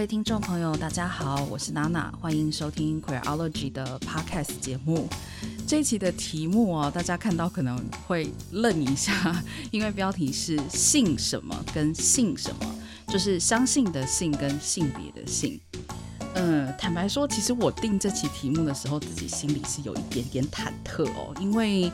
各位听众朋友，大家好，我是娜娜，欢迎收听 Queerology 的 Podcast 节目。这一期的题目哦，大家看到可能会愣一下，因为标题是“性什么”跟“性什么”，就是相信的“性”跟性别的“性”。嗯，坦白说，其实我定这期题目的时候，自己心里是有一点点忐忑哦，因为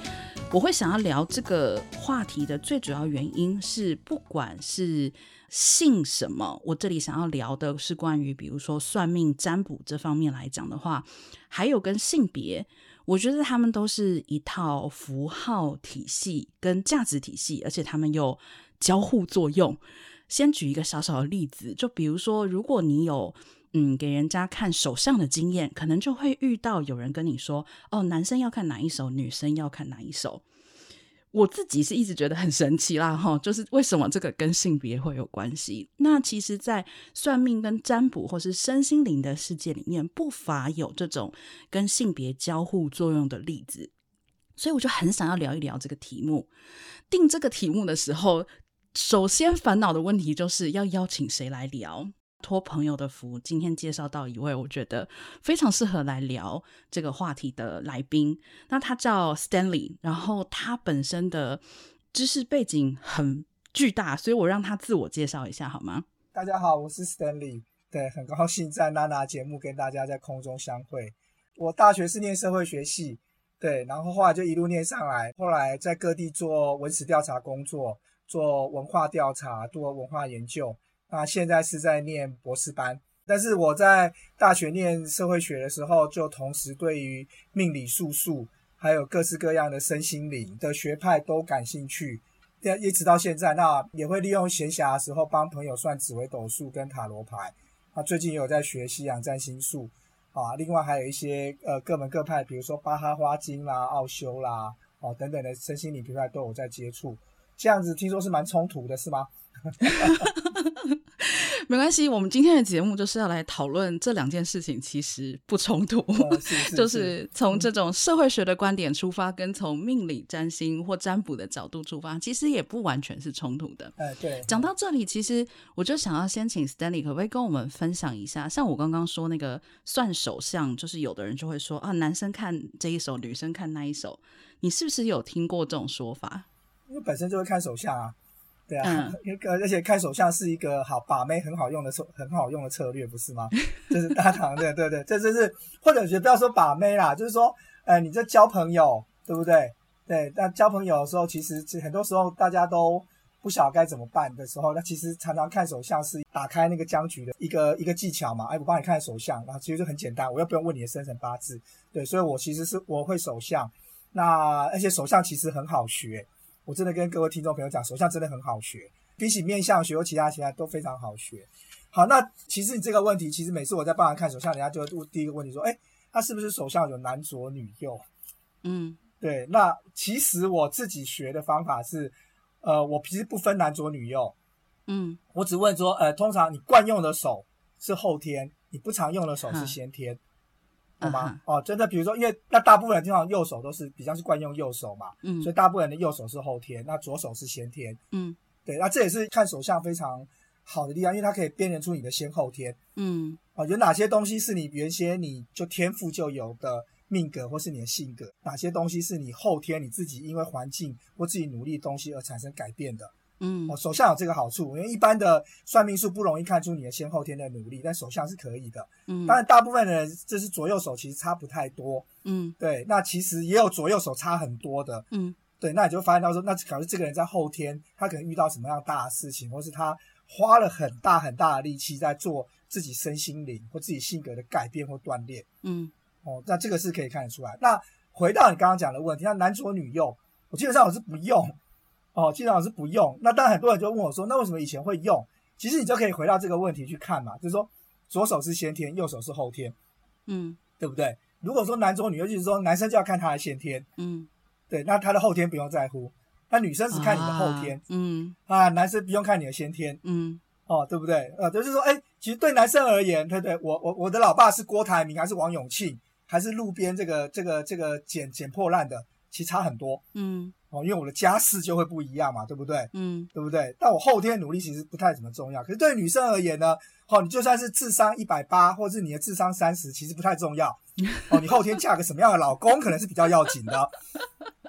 我会想要聊这个话题的最主要原因是，不管是性什么，我这里想要聊的是关于，比如说算命占卜这方面来讲的话，还有跟性别，我觉得他们都是一套符号体系跟价值体系，而且他们有交互作用。先举一个小小的例子，就比如说，如果你有嗯给人家看手相的经验，可能就会遇到有人跟你说，哦，男生要看哪一手，女生要看哪一手。我自己是一直觉得很神奇啦，哈，就是为什么这个跟性别会有关系？那其实，在算命跟占卜或是身心灵的世界里面，不乏有这种跟性别交互作用的例子，所以我就很想要聊一聊这个题目。定这个题目的时候，首先烦恼的问题就是要邀请谁来聊。托朋友的福，今天介绍到一位我觉得非常适合来聊这个话题的来宾。那他叫 Stanley，然后他本身的知识背景很巨大，所以我让他自我介绍一下好吗？大家好，我是 Stanley，对，很高兴在娜娜节目跟大家在空中相会。我大学是念社会学系，对，然后后来就一路念上来，后来在各地做文史调查工作，做文化调查，做文化研究。那现在是在念博士班，但是我在大学念社会学的时候，就同时对于命理术数，还有各式各样的身心灵的学派都感兴趣。一直到现在，那也会利用闲暇的时候帮朋友算紫微斗数跟塔罗牌。那最近也有在学西洋占星术啊，另外还有一些呃各门各派，比如说巴哈花精啦、奥修啦哦、等等的身心灵学派都有在接触。这样子听说是蛮冲突的，是吗？没关系，我们今天的节目就是要来讨论这两件事情，其实不冲突，哦、是是是就是从这种社会学的观点出发，嗯、跟从命理、占星或占卜的角度出发，其实也不完全是冲突的。哎，对。讲到这里，其实我就想要先请 Stanley 可不可以跟我们分享一下，像我刚刚说那个算手相，就是有的人就会说啊，男生看这一手，女生看那一手，你是不是有听过这种说法？因为本身就会看手相啊。对啊，而且看手相是一个好把妹很好用的策很好用的策略，不是吗？就是大堂的对对，这就是或者是不要说把妹啦，就是说，呃，你这交朋友对不对？对，那交朋友的时候，其实很多时候大家都不晓得该怎么办的时候，那其实常常看手相是打开那个僵局的一个一个技巧嘛。哎，我帮你看手相，然后其实就很简单，我又不用问你的生辰八字，对，所以我其实是我会手相，那而且手相其实很好学。我真的跟各位听众朋友讲，手相真的很好学，比起面相学或其他其他都非常好学。好，那其实你这个问题，其实每次我在帮人看手相，人家就会问第一个问题说，诶，他是不是手相有男左女右？嗯，对。那其实我自己学的方法是，呃，我其实不分男左女右，嗯，我只问说，呃，通常你惯用的手是后天，你不常用的手是先天。嗯好吗？哦，真的，比如说，因为那大部分人经常右手都是比较是惯用右手嘛，嗯，所以大部分人的右手是后天，那左手是先天，嗯，对，那这也是看手相非常好的地方，因为它可以辨认出你的先后天，嗯，哦，有哪些东西是你原先你就天赋就有的命格或是你的性格，哪些东西是你后天你自己因为环境或自己努力的东西而产生改变的。嗯，哦，手相有这个好处，因为一般的算命术不容易看出你的先后天的努力，但手相是可以的。嗯，当然大部分的人就是左右手其实差不太多。嗯，对，那其实也有左右手差很多的。嗯，对，那你就发现到说，那可能这个人在后天他可能遇到什么样大的事情，或是他花了很大很大的力气在做自己身心灵或自己性格的改变或锻炼。嗯，哦，那这个是可以看得出来。那回到你刚刚讲的问题，那男左女右，我基本上我是不用。哦，基本上是不用。那当然，很多人就问我说：“那为什么以前会用？”其实你就可以回到这个问题去看嘛，就是说左手是先天，右手是后天，嗯，对不对？如果说男左女右，就是说男生就要看他的先天，嗯，对，那他的后天不用在乎。那女生只看你的后天，啊嗯啊，男生不用看你的先天，嗯，哦，对不对？呃，就是说，哎，其实对男生而言，对不对？我我我的老爸是郭台铭还是王永庆，还是路边这个这个这个捡捡破烂的？其实差很多。嗯，哦，因为我的家世就会不一样嘛，对不对？嗯，对不对？但我后天努力其实不太怎么重要。可是对女生而言呢，哦，你就算是智商一百八，或是你的智商三十，其实不太重要。哦，你后天嫁个什么样的老公，可能是比较要紧的。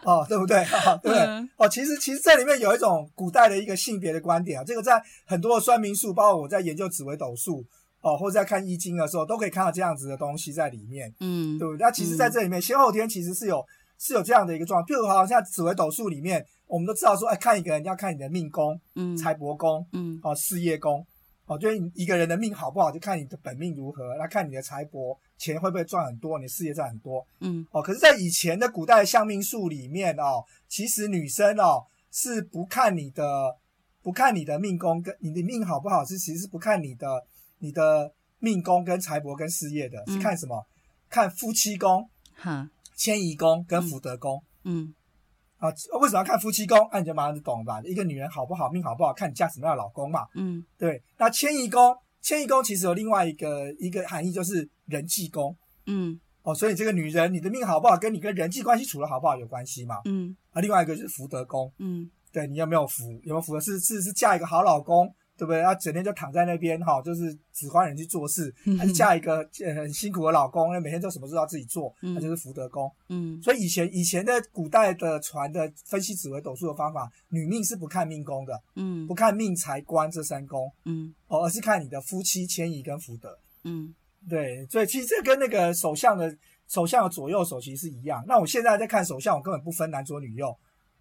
哦，对不对？哦，对不对？嗯、哦，其实其实这里面有一种古代的一个性别的观点啊，这个在很多的算命术，包括我在研究紫微斗数哦，或者在看易经的时候，都可以看到这样子的东西在里面。嗯，对不对？那其实在这里面，嗯、先后天其实是有是有这样的一个状况。譬如好像紫微斗数里面，我们都知道说，哎，看一个人要看你的命宫、嗯，财帛宫，嗯，哦，事业宫。哦，就是一个人的命好不好，就看你的本命如何，那看你的财帛钱会不会赚很多，你的事业赚很多，嗯，哦，可是，在以前的古代的相命术里面哦，其实女生哦是不看你的，不看你的命宫跟你的命好不好，是其实是不看你的你的命宫跟财帛跟事业的，是看什么？嗯、看夫妻宫、哈、迁移宫跟福德宫，嗯。嗯啊，为什么要看夫妻宫？那、啊、你就马上就懂了吧？一个女人好不好，命好不好，看你嫁什么样的老公嘛。嗯，对。那迁移宫，迁移宫其实有另外一个一个含义，就是人际宫。嗯，哦，所以这个女人，你的命好不好，跟你跟人际关系处的好不好有关系嘛。嗯，啊，另外一个就是福德宫。嗯，对，你有没有福？有没有福的是是是嫁一个好老公。对不对？他整天就躺在那边哈，就是指挥人去做事，还是嫁一个很辛苦的老公，那每天都什么事都要自己做，那就是福德宫。嗯，所以以前以前的古代的传的分析紫微斗数的方法，女命是不看命宫的，嗯，不看命财官这三宫，嗯，哦，而是看你的夫妻迁移跟福德，嗯，对，所以其实这跟那个首相的首相的左右手其实是一样。那我现在在看首相，我根本不分男左女右。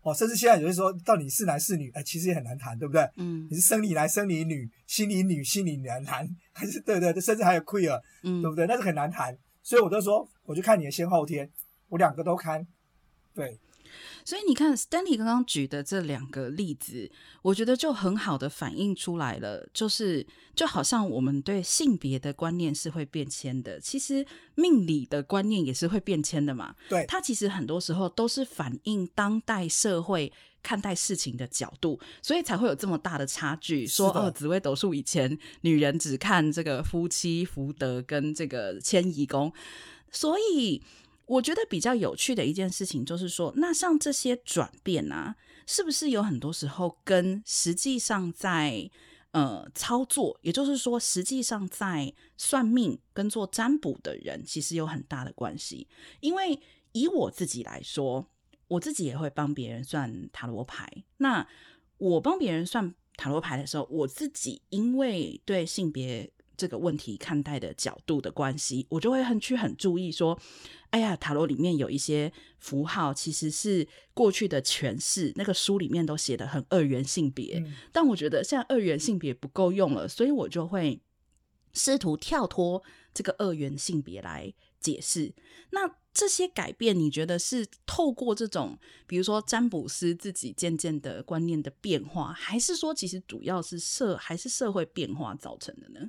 哦，甚至现在有人说，到底是男是女，哎，其实也很难谈，对不对？嗯，你是生理男、生理女、心理女、心理男，男还是对对对，甚至还有 queer，嗯，对不对？那是很难谈，所以我就说，我就看你的先后天，我两个都看，对。所以你看，Stanley 刚刚举的这两个例子，我觉得就很好的反映出来了，就是就好像我们对性别的观念是会变迁的，其实命理的观念也是会变迁的嘛。对，它其实很多时候都是反映当代社会看待事情的角度，所以才会有这么大的差距。说哦，紫微斗数以前女人只看这个夫妻福德跟这个迁移宫，所以。我觉得比较有趣的一件事情就是说，那像这些转变啊，是不是有很多时候跟实际上在呃操作，也就是说，实际上在算命跟做占卜的人，其实有很大的关系。因为以我自己来说，我自己也会帮别人算塔罗牌。那我帮别人算塔罗牌的时候，我自己因为对性别这个问题看待的角度的关系，我就会很去很注意说。哎呀，塔罗里面有一些符号，其实是过去的诠释，那个书里面都写的很二元性别。嗯、但我觉得现在二元性别不够用了，所以我就会试图跳脱这个二元性别来解释。那这些改变，你觉得是透过这种，比如说占卜师自己渐渐的观念的变化，还是说其实主要是社还是社会变化造成的呢？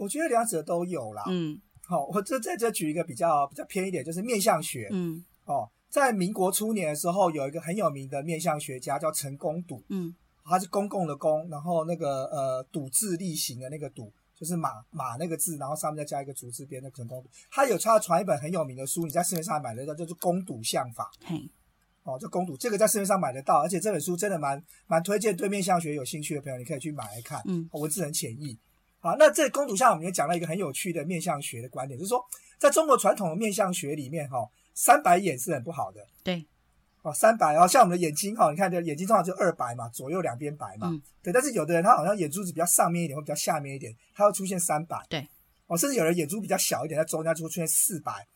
我觉得两者都有啦。嗯。好，我这在这举一个比较比较偏一点，就是面相学。嗯，哦，在民国初年的时候，有一个很有名的面相学家叫陈公笃。嗯，他是公共的公，然后那个呃笃字厉行的那个笃，就是马马那个字，然后上面再加一个竹字边的陈公笃。他有他传一本很有名的书，你在市面上买得到，就是《公笃相法》。嘿，哦，就公笃这个在市面上买得到，而且这本书真的蛮蛮推荐，对面相学有兴趣的朋友，你可以去买来看。嗯，文字很浅易。好，那这公主像我们也讲了一个很有趣的面相学的观点，就是说，在中国传统的面相学里面，哈，三白眼是很不好的。对，哦，三白，然后像我们的眼睛，哈，你看这眼睛通常就二白嘛，左右两边白嘛。嗯。对，但是有的人他好像眼珠子比较上面一点，或比较下面一点，他会出现三白。对。哦，甚至有人眼珠比较小一点，在中间就会出现四白。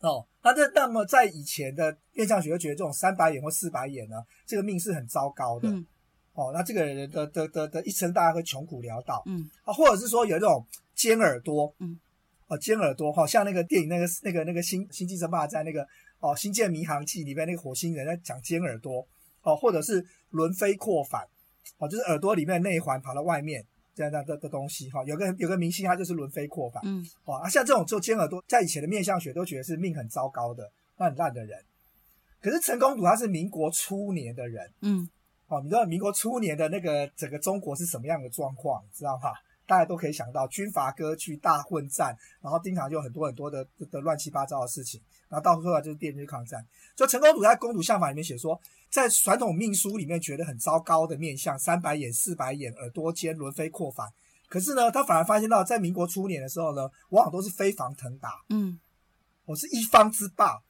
哦，那这那么在以前的面相学就觉得这种三白眼或四白眼呢，这个命是很糟糕的。嗯。哦，那这个人的的的的一生大家会穷苦潦倒，嗯。啊，或者是说有这种尖耳朵，嗯，哦，尖耳朵，好像那个电影那个那个那个星星际争霸战那个哦《星舰迷航记》里面那个火星人在讲尖耳朵，哦，或者是轮飞扩反，哦，就是耳朵里面内环跑到外面这样这样的的东西，哈，有个有个明星他就是轮飞扩反，嗯，哦啊，像这种做尖耳朵，在以前的面相学都觉得是命很糟糕的，那很烂的人，可是陈公主他是民国初年的人，嗯。哦，你知道民国初年的那个整个中国是什么样的状况，你知道吗？大家都可以想到军阀割据、大混战，然后经常就很多很多的的，乱七八糟的事情。然后到后来就是第二次抗战。就陈公主在《公主相法》里面写说，在传统命书里面觉得很糟糕的面相，三白眼、四白眼、耳朵尖、轮飞廓反。可是呢，他反而发现到，在民国初年的时候呢，往往都是飞黄腾达，嗯，我是一方之霸，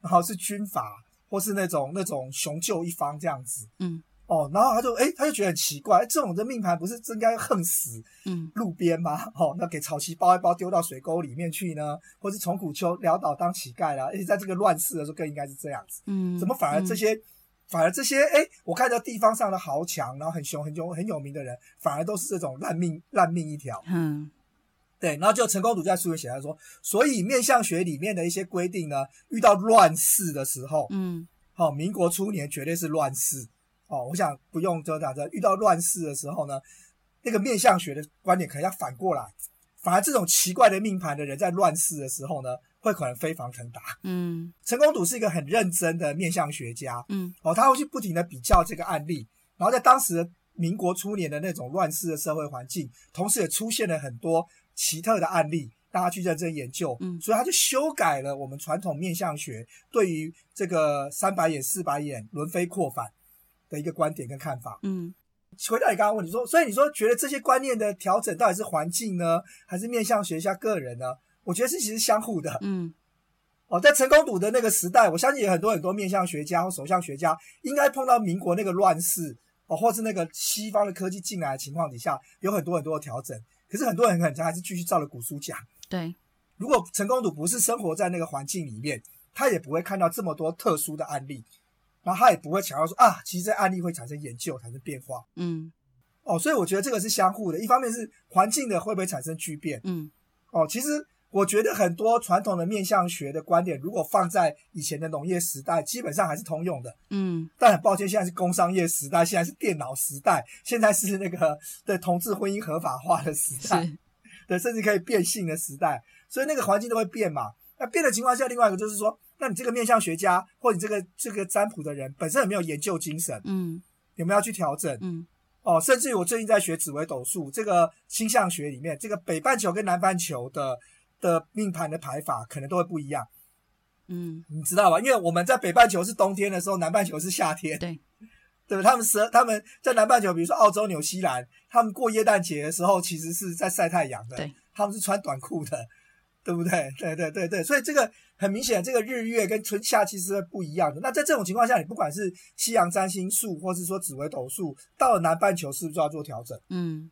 然后是军阀，或是那种那种雄赳一方这样子，嗯。哦，然后他就哎，他就觉得很奇怪，这种的命盘不是应该横死嗯。路边吗？哦，那给草席包一包丢到水沟里面去呢，或是从古丘潦倒当乞丐啦，而且在这个乱世的时候更应该是这样子，嗯，怎么反而这些，嗯、反而这些哎，我看到地方上的豪强，然后很凶很凶很有名的人，反而都是这种烂命烂命一条，嗯，对，然后就陈公图在书里写他说，所以面相学里面的一些规定呢，遇到乱世的时候，嗯，好、哦，民国初年绝对是乱世。哦，我想不用遮挡着。遇到乱世的时候呢，那个面相学的观点可能要反过来，反而这种奇怪的命盘的人在乱世的时候呢，会可能飞黄腾达。嗯，陈公赌是一个很认真的面相学家。嗯，哦，他会去不停的比较这个案例，然后在当时民国初年的那种乱世的社会环境，同时也出现了很多奇特的案例，大家去认真研究。嗯，所以他就修改了我们传统面相学对于这个三白眼、四白眼、轮飞扩反。的一个观点跟看法，嗯，回到你刚刚问你说，所以你说觉得这些观念的调整到底是环境呢，还是面向学家个人呢？我觉得是其实相互的，嗯，哦，在成功赌的那个时代，我相信有很多很多面向学家或首相学家，应该碰到民国那个乱世哦，或是那个西方的科技进来的情况底下，有很多很多的调整。可是很多人可能还是继续照着古书讲。对，如果成功赌不是生活在那个环境里面，他也不会看到这么多特殊的案例。然后他也不会强调说啊，其实这案例会产生研究，产生变化。嗯，哦，所以我觉得这个是相互的。一方面是环境的会不会产生巨变？嗯，哦，其实我觉得很多传统的面相学的观点，如果放在以前的农业时代，基本上还是通用的。嗯，但很抱歉，现在是工商业时代，现在是电脑时代，现在是那个对同志婚姻合法化的时代，对，甚至可以变性的时代，所以那个环境都会变嘛。那变的情况下，另外一个就是说。那你这个面相学家，或者你这个这个占卜的人，本身有没有研究精神？嗯，有没有要去调整？嗯，哦，甚至于我最近在学紫微斗数，这个星象学里面，这个北半球跟南半球的的命盘的排法，可能都会不一样。嗯，你知道吧？因为我们在北半球是冬天的时候，南半球是夏天。对，对，他们是他们在南半球，比如说澳洲、纽西兰，他们过耶诞节的时候，其实是在晒太阳的。对，他们是穿短裤的。对不对？对对对对，所以这个很明显，这个日月跟春夏其实是不一样的。那在这种情况下，你不管是西洋占星术，或是说紫微斗数，到了南半球是不是就要做调整？嗯，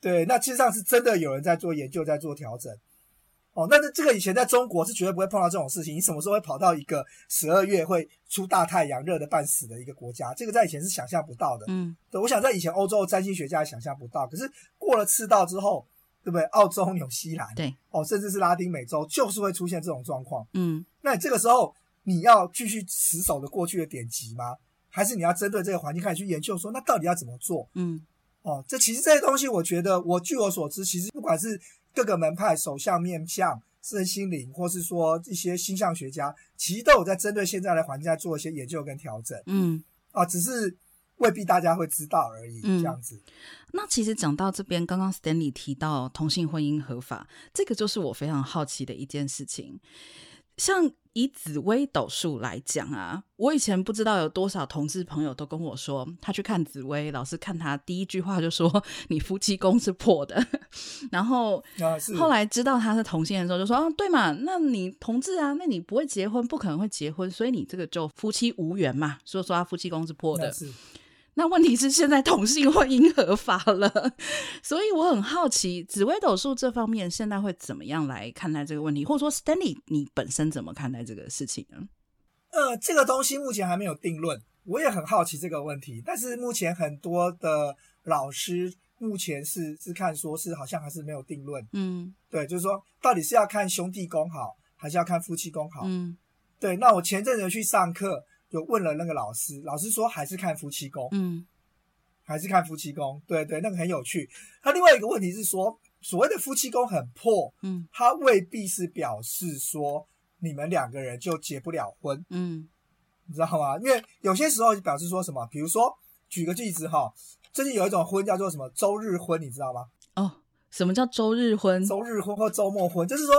对，那其实上是真的有人在做研究，在做调整。哦，那这个以前在中国是绝对不会碰到这种事情。你什么时候会跑到一个十二月会出大太阳、热的半死的一个国家？这个在以前是想象不到的。嗯，对，我想在以前欧洲的占星学家也想象不到。可是过了赤道之后。对不对？澳洲、纽西兰，对，哦，甚至是拉丁美洲，就是会出现这种状况。嗯，那你这个时候你要继续死守着过去的典籍吗？还是你要针对这个环境开始去研究说，那到底要怎么做？嗯，哦，这其实这些东西，我觉得我据我所知，其实不管是各个门派、首相、面相、身心灵，或是说一些星象学家，其实都有在针对现在的环境在做一些研究跟调整。嗯，啊，只是。未必大家会知道而已，嗯、这样子。那其实讲到这边，刚刚 Stanley 提到同性婚姻合法，这个就是我非常好奇的一件事情。像以紫薇斗数来讲啊，我以前不知道有多少同志朋友都跟我说，他去看紫薇，老师看他第一句话就说你夫妻宫是破的。然后后来知道他是同性的时候，就说啊，对嘛，那你同志啊，那你不会结婚，不可能会结婚，所以你这个就夫妻无缘嘛，所以说他夫妻宫是破的。那问题是现在同性婚姻合法了，所以我很好奇紫微斗数这方面现在会怎么样来看待这个问题，或者说 Stanley 你本身怎么看待这个事情呢？呃，这个东西目前还没有定论，我也很好奇这个问题。但是目前很多的老师目前是是看说是好像还是没有定论。嗯，对，就是说到底是要看兄弟宫好，还是要看夫妻宫好？嗯，对。那我前阵子去上课。就问了那个老师，老师说还是看夫妻宫，嗯，还是看夫妻宫，对对，那个很有趣。他另外一个问题是说，所谓的夫妻宫很破，嗯，他未必是表示说你们两个人就结不了婚，嗯，你知道吗？因为有些时候表示说什么，比如说举个例子哈，最近有一种婚叫做什么周日婚，你知道吗？哦，什么叫周日婚？周日婚或周末婚，就是说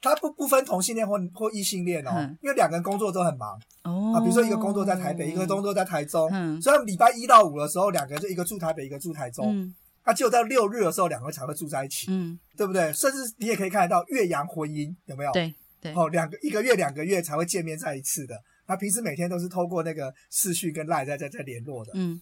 他不不分同性恋或或异性恋哦，嗯、因为两个人工作都很忙哦。啊，比如说一个工作在台北，嗯、一个工作在台中，嗯，所以礼拜一到五的时候，两个人就一个住台北，一个住台中。嗯，那只有到六日的时候，两个人才会住在一起，嗯，对不对？甚至你也可以看得到岳阳婚姻有没有？对对，哦，两个一个月两个月才会见面在一次的，那平时每天都是透过那个视讯跟赖在在在联络的，嗯。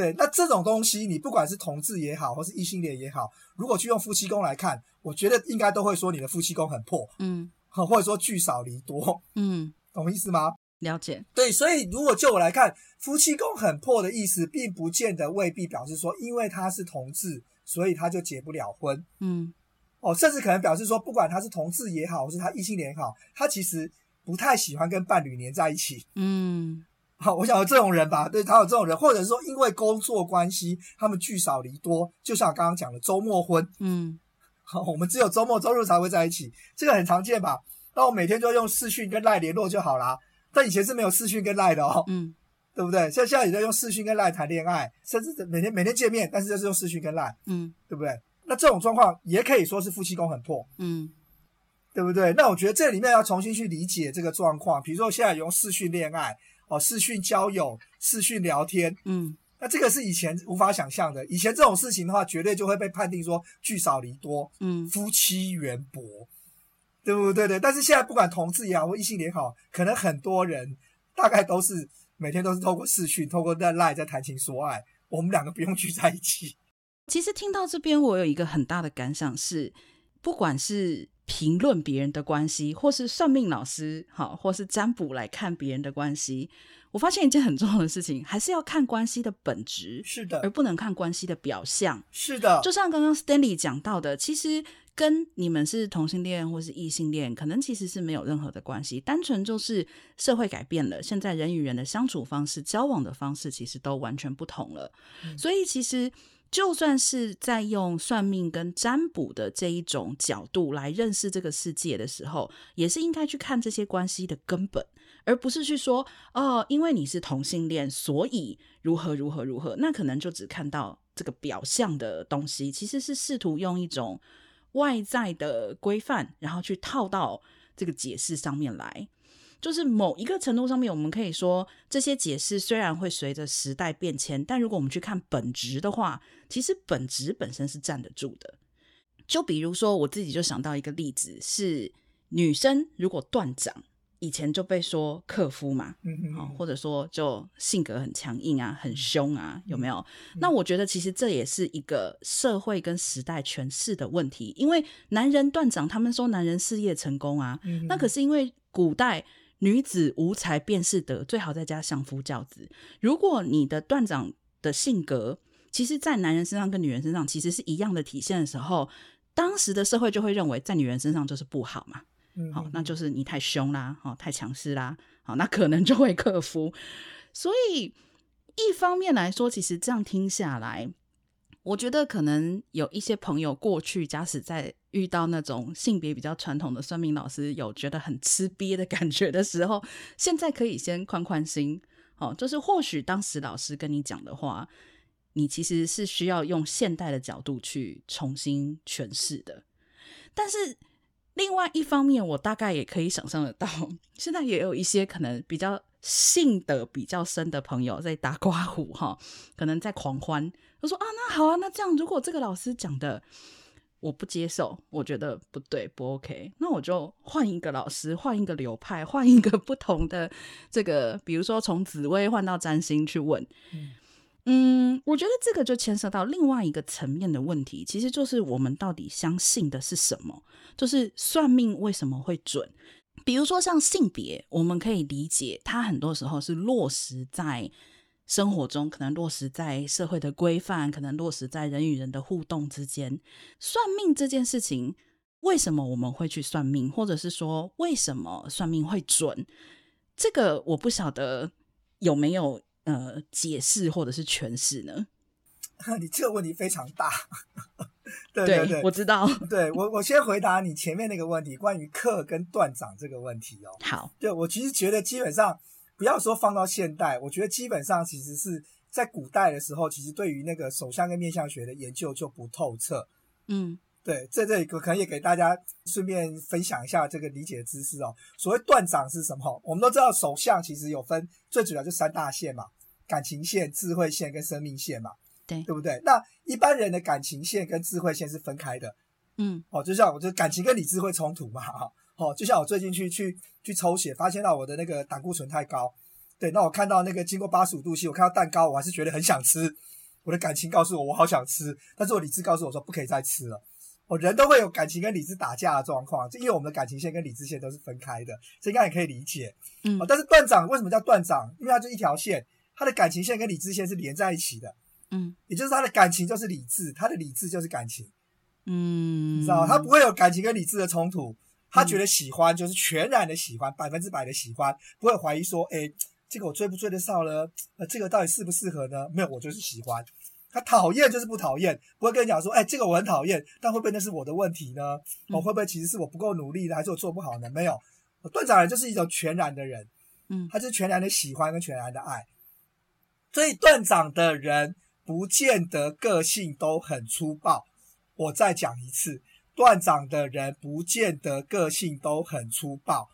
对，那这种东西，你不管是同志也好，或是异性恋也好，如果去用夫妻宫来看，我觉得应该都会说你的夫妻宫很破，嗯，或者说聚少离多，嗯，懂意思吗？了解。对，所以如果就我来看，夫妻宫很破的意思，并不见得未必表示说，因为他是同志，所以他就结不了婚，嗯，哦，甚至可能表示说，不管他是同志也好，或是他异性恋也好，他其实不太喜欢跟伴侣黏在一起，嗯。好，我想有这种人吧，对，他有这种人，或者是说因为工作关系，他们聚少离多，就像我刚刚讲的周末婚，嗯，好，我们只有周末周日才会在一起，这个很常见吧？那我每天就用视讯跟赖联络就好啦。但以前是没有视讯跟赖的哦，嗯，对不对？像现在也在用视讯跟赖谈恋爱，甚至每天每天见面，但是就是用视讯跟赖，嗯，对不对？那这种状况也可以说是夫妻宫很破，嗯，对不对？那我觉得这里面要重新去理解这个状况，比如说现在用视讯恋爱。哦，视讯交友、视讯聊天，嗯，那这个是以前无法想象的。以前这种事情的话，绝对就会被判定说聚少离多，嗯，夫妻缘薄，对不对？对。但是现在不管同志也好，或异性也好，可能很多人大概都是每天都是透过视讯、透过在 LINE 在谈情说爱，我们两个不用聚在一起。其实听到这边，我有一个很大的感想是，不管是。评论别人的关系，或是算命老师，好，或是占卜来看别人的关系，我发现一件很重要的事情，还是要看关系的本质，是的，而不能看关系的表象，是的。就像刚刚 Stanley 讲到的，其实跟你们是同性恋或是异性恋，可能其实是没有任何的关系，单纯就是社会改变了，现在人与人的相处方式、交往的方式，其实都完全不同了，嗯、所以其实。就算是在用算命跟占卜的这一种角度来认识这个世界的时候，也是应该去看这些关系的根本，而不是去说哦，因为你是同性恋，所以如何如何如何。那可能就只看到这个表象的东西，其实是试图用一种外在的规范，然后去套到这个解释上面来。就是某一个程度上面，我们可以说这些解释虽然会随着时代变迁，但如果我们去看本质的话，其实本质本身是站得住的。就比如说，我自己就想到一个例子，是女生如果断掌，以前就被说克夫嘛，嗯嗯，或者说就性格很强硬啊，很凶啊，有没有？嗯、那我觉得其实这也是一个社会跟时代诠释的问题，因为男人断掌，他们说男人事业成功啊，嗯、那可是因为古代。女子无才便是德，最好在家相夫教子。如果你的断掌的性格，其实，在男人身上跟女人身上其实是一样的体现的时候，当时的社会就会认为，在女人身上就是不好嘛。嗯，好，那就是你太凶啦，好，太强势啦，好，那可能就会克服。所以，一方面来说，其实这样听下来。我觉得可能有一些朋友过去，假使在遇到那种性别比较传统的算命老师，有觉得很吃瘪的感觉的时候，现在可以先宽宽心，哦，就是或许当时老师跟你讲的话，你其实是需要用现代的角度去重新诠释的。但是另外一方面，我大概也可以想象得到，现在也有一些可能比较信得比较深的朋友在打刮胡哈，可能在狂欢。他说啊，那好啊，那这样如果这个老师讲的我不接受，我觉得不对不 OK，那我就换一个老师，换一个流派，换一个 不同的这个，比如说从紫薇换到占星去问。嗯，我觉得这个就牵涉到另外一个层面的问题，其实就是我们到底相信的是什么？就是算命为什么会准？比如说像性别，我们可以理解，它很多时候是落实在。生活中可能落实在社会的规范，可能落实在人与人的互动之间。算命这件事情，为什么我们会去算命，或者是说为什么算命会准？这个我不晓得有没有呃解释或者是诠释呢？你这个问题非常大。对对对，对，我知道。对我，我先回答你前面那个问题，关于克跟断掌这个问题哦。好，对我其实觉得基本上。不要说放到现代，我觉得基本上其实是在古代的时候，其实对于那个手相跟面相学的研究就不透彻。嗯，对，在这里我可能也给大家顺便分享一下这个理解知识哦。所谓断掌是什么？我们都知道手相其实有分，最主要就三大线嘛，感情线、智慧线跟生命线嘛，对，对不对？那一般人的感情线跟智慧线是分开的，嗯，哦，就像我就感情跟理智会冲突嘛，哈，哦，就像我最近去去去抽血，发现到我的那个胆固醇太高，对，那我看到那个经过八十五度 C，我看到蛋糕，我还是觉得很想吃，我的感情告诉我我好想吃，但是我理智告诉我说不可以再吃了。哦，人都会有感情跟理智打架的状况，就因为我们的感情线跟理智线都是分开的，这应该也可以理解。嗯，哦，但是断掌为什么叫断掌？因为它就一条线，它的感情线跟理智线是连在一起的。嗯，也就是他的感情就是理智，他的理智就是感情。嗯，你知道，他不会有感情跟理智的冲突，他觉得喜欢就是全然的喜欢，百分之百的喜欢，不会怀疑说，哎，这个我追不追得上呢？呃，这个到底适不适合呢？没有，我就是喜欢。他讨厌就是不讨厌，不会跟你讲说，哎，这个我很讨厌，但会不会那是我的问题呢？我、哦、会不会其实是我不够努力呢，还是我做不好呢？没有，断掌人就是一种全然的人，嗯，他就是全然的喜欢跟全然的爱。所以断掌的人不见得个性都很粗暴。我再讲一次，断掌的人不见得个性都很粗暴，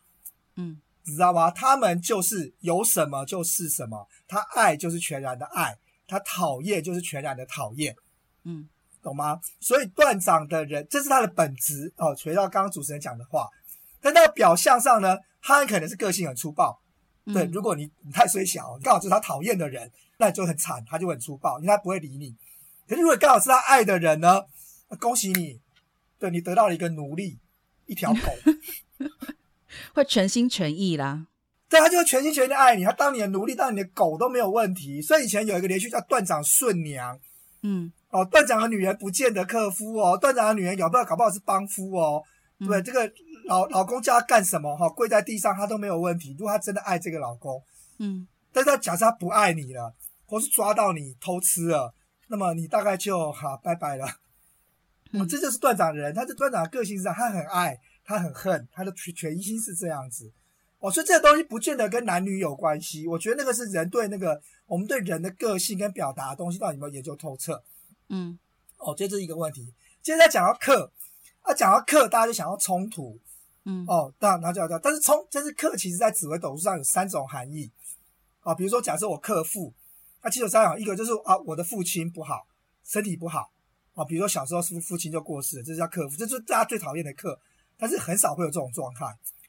嗯，你知道吗？他们就是有什么就是什么，他爱就是全然的爱。他讨厌就是全然的讨厌，嗯，懂吗？所以断掌的人，这是他的本质哦。回到刚刚主持人讲的话，但那个表象上呢，他很可能是个性很粗暴。嗯、对，如果你你太衰小，你刚好就是他讨厌的人，那就很惨，他就很粗暴，因为他不会理你。可是如果刚好是他爱的人呢，恭喜你，对你得到了一个奴隶，一条狗，会全心全意啦。对，他就会全心全意的爱你，他当你的奴隶，当你的狗都没有问题。所以以前有一个连续叫断掌顺娘，嗯，哦，断掌的女人不见得克夫哦，断掌的女人搞不好搞不好是帮夫哦，对，这个老老公叫他干什么哈、哦，跪在地上他都没有问题。如果他真的爱这个老公，嗯，但是他假设他不爱你了，或是抓到你偷吃了，那么你大概就好拜拜了。嗯、哦，这就是断掌的人，他是断掌的个性是这样，他很爱，他很恨，他的全全心是这样子。哦，所以这个东西不见得跟男女有关系。我觉得那个是人对那个我们对人的个性跟表达的东西到底有没有研究透彻？嗯，哦，这是一个问题。接着讲到克，啊，讲到克，大家就想要冲突。嗯，哦，当然他就要讲，但是冲，但是克其实在紫微斗数上有三种含义。啊，比如说假设我克父，那其实有三种，一个就是啊，我的父亲不好，身体不好。啊，比如说小时候是不是父亲就过世了，这是叫克父，这是大家最讨厌的克。但是很少会有这种状态。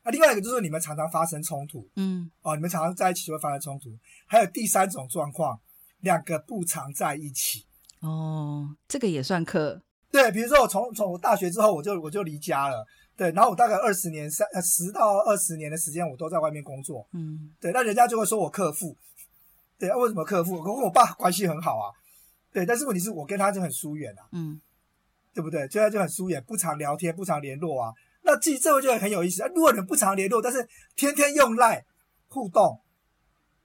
那、啊、另外一个就是你们常常发生冲突，嗯，哦，你们常常在一起就会发生冲突。还有第三种状况，两个不常在一起。哦，这个也算克。对，比如说我从从我大学之后我就我就离家了，对，然后我大概二十年三呃十到二十年的时间我都在外面工作，嗯，对，那人家就会说我克父，对，啊、为什么克父？我跟我爸关系很好啊，对，但是问题是我跟他就很疏远啊，嗯，对不对？就他就很疏远，不常聊天，不常联络啊。那这这个就很有意思啊！如果你们不常联络，但是天天用赖互动，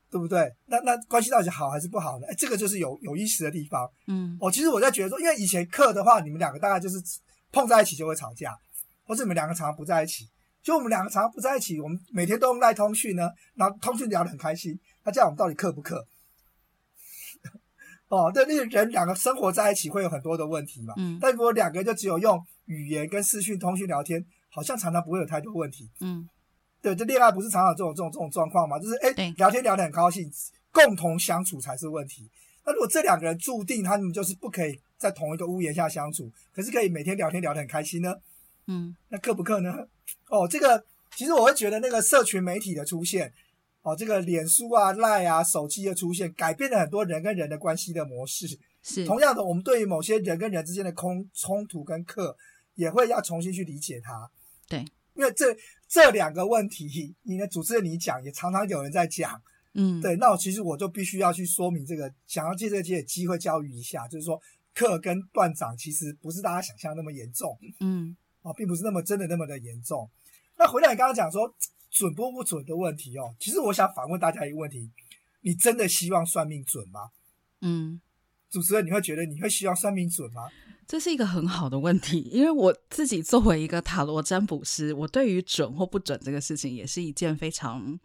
对不对？那那关系到底好还是不好呢？哎，这个就是有有意思的地方。嗯，哦，其实我在觉得说，因为以前课的话，你们两个大概就是碰在一起就会吵架，或者你们两个常常不在一起。就我们两个常常不在一起，我们每天都用赖通讯呢，然后通讯聊得很开心。那这样我们到底克不克？哦，对，那个人两个生活在一起会有很多的问题嘛。嗯，但如果两个人就只有用语言跟视讯通讯聊天。好像常常不会有太多问题，嗯，对，这恋爱不是常常这种这种这种状况嘛？就是哎，对聊天聊得很高兴，共同相处才是问题。那如果这两个人注定他们就是不可以在同一个屋檐下相处，可是可以每天聊天聊得很开心呢？嗯，那克不克呢？哦，这个其实我会觉得那个社群媒体的出现，哦，这个脸书啊、赖啊、手机的出现，改变了很多人跟人的关系的模式。是同样的，我们对于某些人跟人之间的空冲突跟克，也会要重新去理解它。对，因为这这两个问题，你的主持人你讲，也常常有人在讲，嗯，对，那我其实我就必须要去说明这个，想要借这个机会教育一下，就是说克跟断掌其实不是大家想象那么严重，嗯，哦，并不是那么真的那么的严重。那回到你刚刚讲说准不不准的问题哦，其实我想反问大家一个问题：你真的希望算命准吗？嗯，主持人，你会觉得你会希望算命准吗？这是一个很好的问题，因为我自己作为一个塔罗占卜师，我对于准或不准这个事情，也是一件非常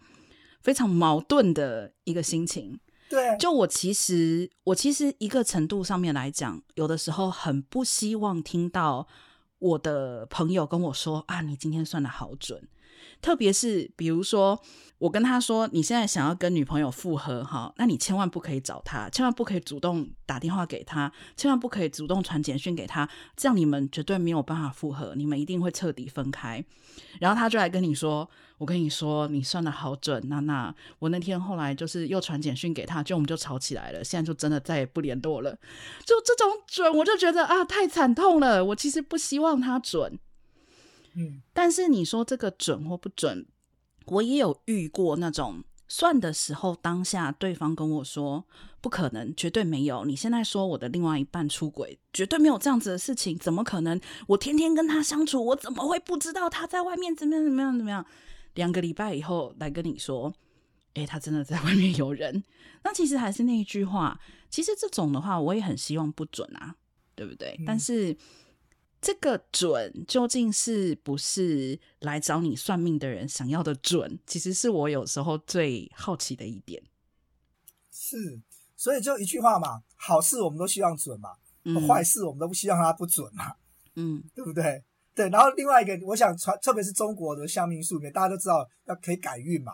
非常矛盾的一个心情。对，就我其实我其实一个程度上面来讲，有的时候很不希望听到我的朋友跟我说啊，你今天算的好准。特别是比如说，我跟他说，你现在想要跟女朋友复合哈，那你千万不可以找他，千万不可以主动打电话给他，千万不可以主动传简讯给他，这样你们绝对没有办法复合，你们一定会彻底分开。然后他就来跟你说，我跟你说，你算的好准，娜娜，我那天后来就是又传简讯给他，就我们就吵起来了，现在就真的再也不联络了。就这种准，我就觉得啊，太惨痛了。我其实不希望他准。嗯，但是你说这个准或不准，我也有遇过那种算的时候，当下对方跟我说不可能，绝对没有。你现在说我的另外一半出轨，绝对没有这样子的事情，怎么可能？我天天跟他相处，我怎么会不知道他在外面怎么样怎么样怎么样？两个礼拜以后来跟你说，诶，他真的在外面有人。那其实还是那一句话，其实这种的话，我也很希望不准啊，对不对？嗯、但是。这个准究竟是不是来找你算命的人想要的准？其实是我有时候最好奇的一点。是，所以就一句话嘛，好事我们都希望准嘛，嗯、坏事我们都不希望它不准嘛，嗯，对不对？对。然后另外一个，我想传，特别是中国的相命术里面，大家都知道要可以改运嘛，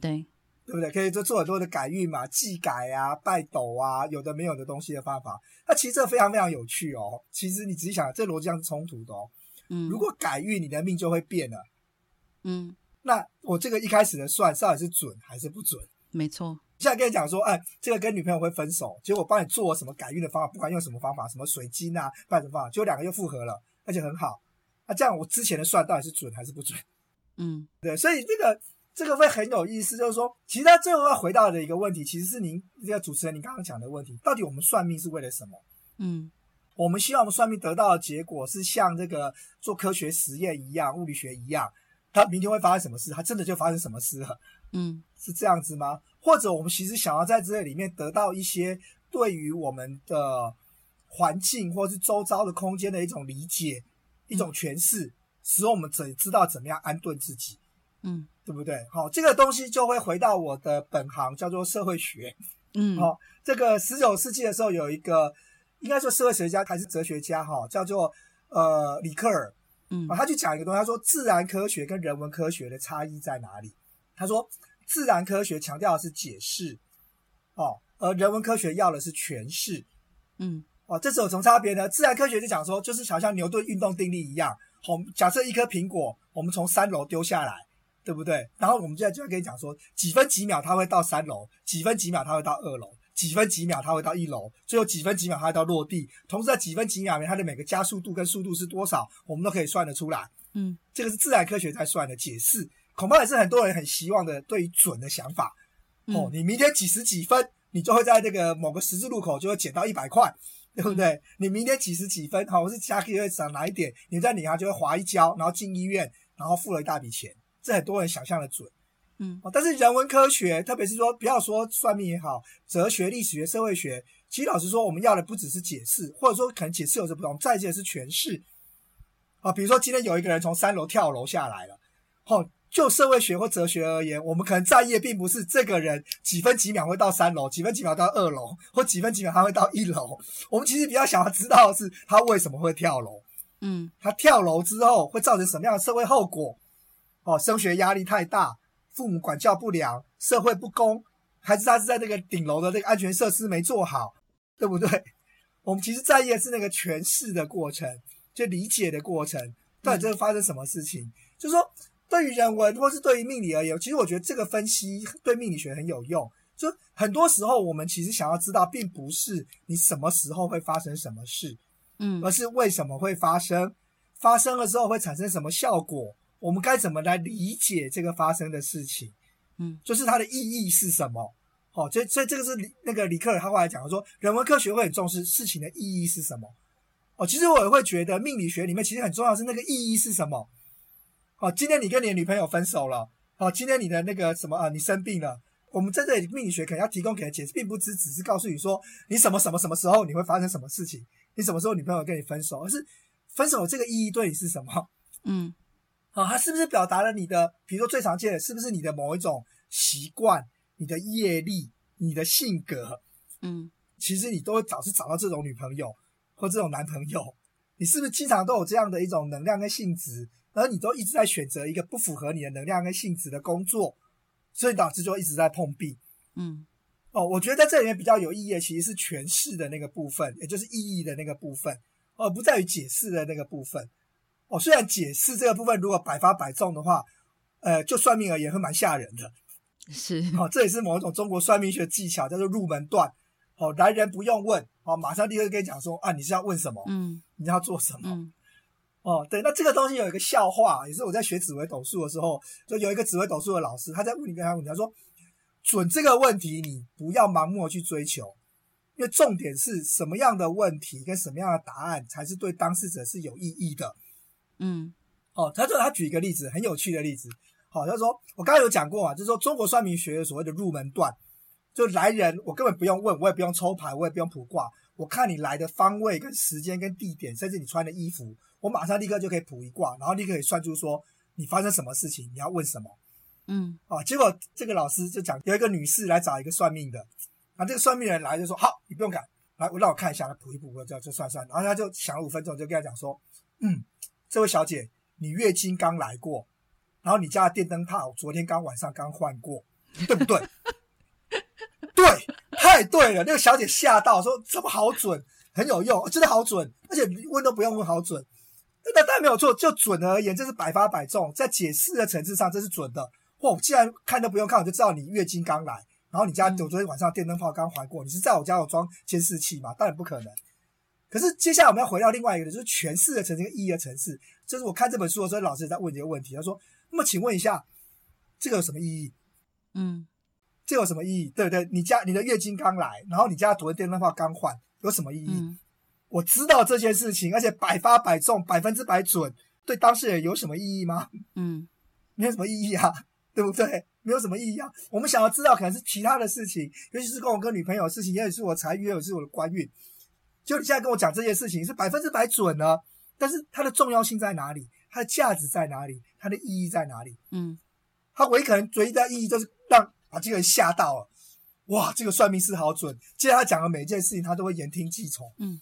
对。对不对？可以做做很多的改运嘛，祭改啊、拜斗啊，有的没有的东西的方法。那其实这非常非常有趣哦。其实你仔细想，这逻辑上是冲突的哦。嗯。如果改运，你的命就会变了。嗯。那我这个一开始的算，到底是准还是不准？没错。现在跟你讲说，哎，这个跟女朋友会分手，结果我帮你做什么改运的方法，不管用什么方法，什么水晶啊，办什么方法，结果两个又复合了，而且很好。那这样我之前的算到底是准还是不准？嗯。对，所以这个。这个会很有意思，就是说，其实他最后要回到的一个问题，其实是您这个主持人您刚刚讲的问题，到底我们算命是为了什么？嗯，我们希望我们算命得到的结果是像这个做科学实验一样，物理学一样，它明天会发生什么事，它真的就发生什么事了？嗯，是这样子吗？或者我们其实想要在这里面得到一些对于我们的环境或是周遭的空间的一种理解，一种诠释，使我们怎知道怎么样安顿自己？嗯。对不对？好，这个东西就会回到我的本行，叫做社会学。嗯，好，这个十九世纪的时候有一个，应该说社会学家还是哲学家哈，叫做呃里克尔。嗯，他就讲一个东西，他说自然科学跟人文科学的差异在哪里？他说自然科学强调的是解释，哦，而人文科学要的是诠释。嗯，哦，这是有什么差别呢？自然科学就讲说，就是好像牛顿运动定律一样，好，假设一颗苹果，我们从三楼丢下来。对不对？然后我们现在就要跟你讲说，几分几秒它会到三楼，几分几秒它会到二楼，几分几秒它会到一楼，最后几分几秒它会到落地。同时在几分几秒里面，它的每个加速度跟速度是多少，我们都可以算得出来。嗯，这个是自然科学在算的解释，恐怕也是很多人很希望的对于准的想法。哦，你明天几十几分，你就会在这个某个十字路口就会捡到一百块，对不对？你明天几时几分，好，我是加个月长哪一点，你在你家就会滑一跤，然后进医院，然后付了一大笔钱。这很多人想象的准，嗯，但是人文科学，特别是说不要说算命也好，哲学、历史学、社会学，其实老实说，我们要的不只是解释，或者说可能解释有些不同，再一件是诠释。啊，比如说今天有一个人从三楼跳楼下来了，好，就社会学或哲学而言，我们可能在意的并不是这个人几分几秒会到三楼，几分几秒到二楼，或几分几秒他会到一楼，我们其实比较想要知道的是他为什么会跳楼，嗯，他跳楼之后会造成什么样的社会后果？哦，升学压力太大，父母管教不良，社会不公，还是他是在那个顶楼的那个安全设施没做好，对不对？我们其实在意的是那个诠释的过程，就理解的过程，到底这个发生什么事情？嗯、就是说，对于人文或是对于命理而言，其实我觉得这个分析对命理学很有用。就很多时候，我们其实想要知道，并不是你什么时候会发生什么事，嗯，而是为什么会发生，发生了之后会产生什么效果。我们该怎么来理解这个发生的事情？嗯，就是它的意义是什么？好，所以所以这个是那个李克尔他后来讲说，人文科学会很重视事情的意义是什么？哦，其实我也会觉得命理学里面其实很重要的是那个意义是什么？哦，今天你跟你的女朋友分手了，哦，今天你的那个什么啊，你生病了，我们在这里命理学可能要提供给的解释，并不只只是告诉你说你什么什么什么时候你会发生什么事情，你什么时候女朋友跟你分手，而是分手这个意义对你是什么？嗯。啊，它是不是表达了你的，比如说最常见的，是不是你的某一种习惯、你的业力、你的性格？嗯，其实你都会找是找到这种女朋友或这种男朋友，你是不是经常都有这样的一种能量跟性质，然后你都一直在选择一个不符合你的能量跟性质的工作，所以导致就一直在碰壁。嗯，哦，我觉得在这里面比较有意义的其实是诠释的那个部分，也就是意义的那个部分，而不在于解释的那个部分。哦，虽然解释这个部分如果百发百中的话，呃，就算命而言会蛮吓人的。是，哦，这也是某一种中国算命学技巧，叫做入门段。哦，来人不用问，哦，马上立刻跟你讲说啊，你是要问什么？嗯，你要做什么？嗯，哦，对，那这个东西有一个笑话，也是我在学紫微斗数的时候，就有一个紫微斗数的老师，他在问你跟他问你，他说，准这个问题，你不要盲目的去追求，因为重点是什么样的问题跟什么样的答案才是对当事者是有意义的。嗯，哦，他就他举一个例子，很有趣的例子。好，他说我刚才有讲过啊，就是说中国算命学的所谓的入门段。就来人，我根本不用问，我也不用抽牌，我也不用卜卦。我看你来的方位、跟时间、跟地点，甚至你穿的衣服，我马上立刻就可以卜一卦，然后立刻可以算出说你发生什么事情，你要问什么。嗯，啊，结果这个老师就讲有一个女士来找一个算命的，啊，这个算命人来就说好，你不用改，来我让我看一下，来卜一卜，我就就算算。然后他就想了五分钟，就跟他讲说，嗯，这位小姐，你月经刚来过，然后你家的电灯泡昨天刚晚上刚换过，对不对？对，太对了！那个小姐吓到说：“这么好准，很有用，真的好准，而且问都不用问，好准。”那当然没有错，就准而言，这是百发百中。在解释的层次上，这是准的。嚯，既然看都不用看，我就知道你月经刚来，然后你家我昨天晚上电灯泡刚换过，你是在我家有装监视器吗？当然不可能。可是接下来我们要回到另外一个，就是诠释的层次跟意义的层次。就是我看这本书的时候，老师在问这个问题，他说：“那么请问一下，这个有什么意义？”嗯。这有什么意义？对不对？你家你的月经刚来，然后你家昨天电灯泡刚换，有什么意义？嗯、我知道这件事情，而且百发百中，百分之百准，对当事人有什么意义吗？嗯，没有什么意义啊，对不对？没有什么意义啊。我们想要知道，可能是其他的事情，尤其是跟我跟女朋友的事情，也许是我财运，也许是我的官运。就你现在跟我讲这件事情是百分之百准呢，但是它的重要性在哪里？它的价值在哪里？它的意义在哪里？嗯，它唯一可能唯一的意义就是让。把这个人吓到了，哇！这个算命师好准，接着他讲的每一件事情，他都会言听计从。嗯，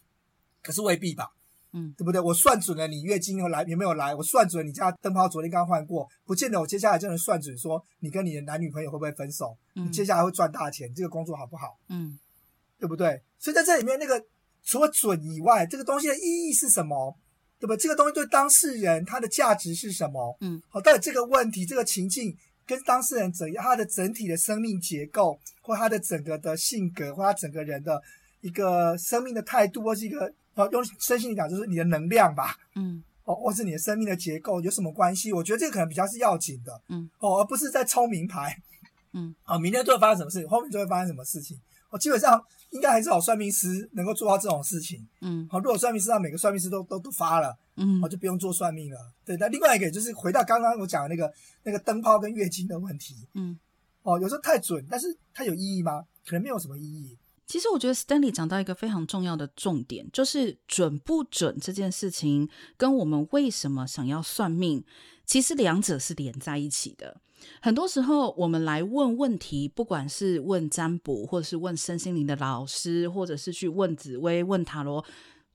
可是未必吧？嗯，对不对？我算准了你月经有来有没有来，我算准了你家灯泡昨天刚换过，不见得我接下来就能算准说你跟你的男女朋友会不会分手，嗯、你接下来会赚大钱，这个工作好不好？嗯，对不对？所以在这里面，那个除了准以外，这个东西的意义是什么？对吧？这个东西对当事人他的价值是什么？嗯，好，到底这个问题这个情境。跟当事人怎样，他的整体的生命结构，或他的整个的性格，或他整个人的一个生命的态度，或是一个哦，用身心来讲，就是你的能量吧，嗯，哦，或是你的生命的结构有什么关系？我觉得这个可能比较是要紧的，嗯，哦，而不是在抽名牌，嗯，啊、哦，明天就会发生什么事情，后面就会发生什么事情。我、哦、基本上应该还是好算命师能够做到这种事情，嗯，好，如果算命师让每个算命师都都都发了。嗯，我就不用做算命了。对，那另外一个就是回到刚刚我讲的那个那个灯泡跟月经的问题。嗯，哦，有时候太准，但是它有意义吗？可能没有什么意义。其实我觉得 Stanley 讲到一个非常重要的重点，就是准不准这件事情，跟我们为什么想要算命，其实两者是连在一起的。很多时候我们来问问题，不管是问占卜，或者是问身心灵的老师，或者是去问紫薇、问塔罗，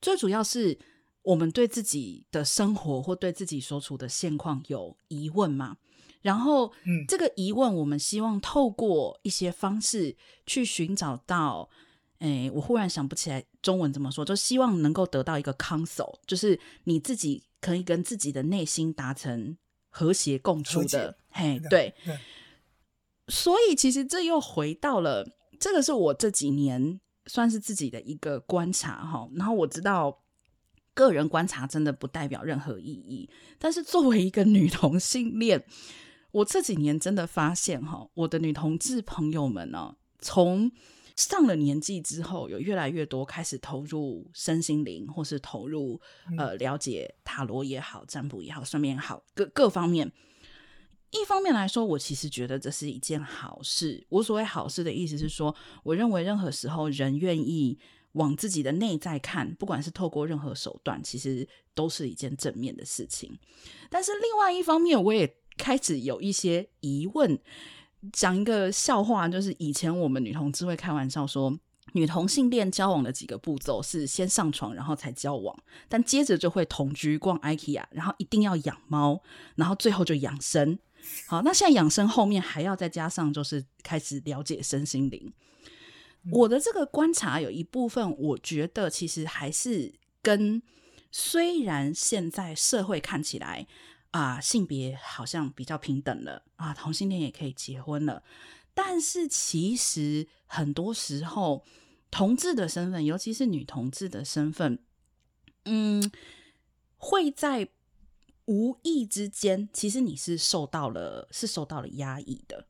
最主要是。我们对自己的生活或对自己所处的现况有疑问嘛？然后，嗯，这个疑问，我们希望透过一些方式去寻找到，诶，我忽然想不起来中文怎么说，就希望能够得到一个 console，就是你自己可以跟自己的内心达成和谐共处的，嘿，对。所以，其实这又回到了，这个是我这几年算是自己的一个观察哈。然后我知道。个人观察真的不代表任何意义，但是作为一个女同性恋，我这几年真的发现哈，我的女同志朋友们呢，从上了年纪之后，有越来越多开始投入身心灵，或是投入呃了解塔罗也好、占卜也好、算命也好，各各方面。一方面来说，我其实觉得这是一件好事。我所谓好事的意思是说，我认为任何时候人愿意。往自己的内在看，不管是透过任何手段，其实都是一件正面的事情。但是另外一方面，我也开始有一些疑问。讲一个笑话，就是以前我们女同志会开玩笑说，女同性恋交往的几个步骤是先上床，然后才交往，但接着就会同居、逛 IKEA，然后一定要养猫，然后最后就养生。好，那现在养生后面还要再加上就是开始了解身心灵。我的这个观察有一部分，我觉得其实还是跟虽然现在社会看起来啊性别好像比较平等了啊，同性恋也可以结婚了。但是其实很多时候，同志的身份，尤其是女同志的身份，嗯，会在无意之间，其实你是受到了，是受到了压抑的。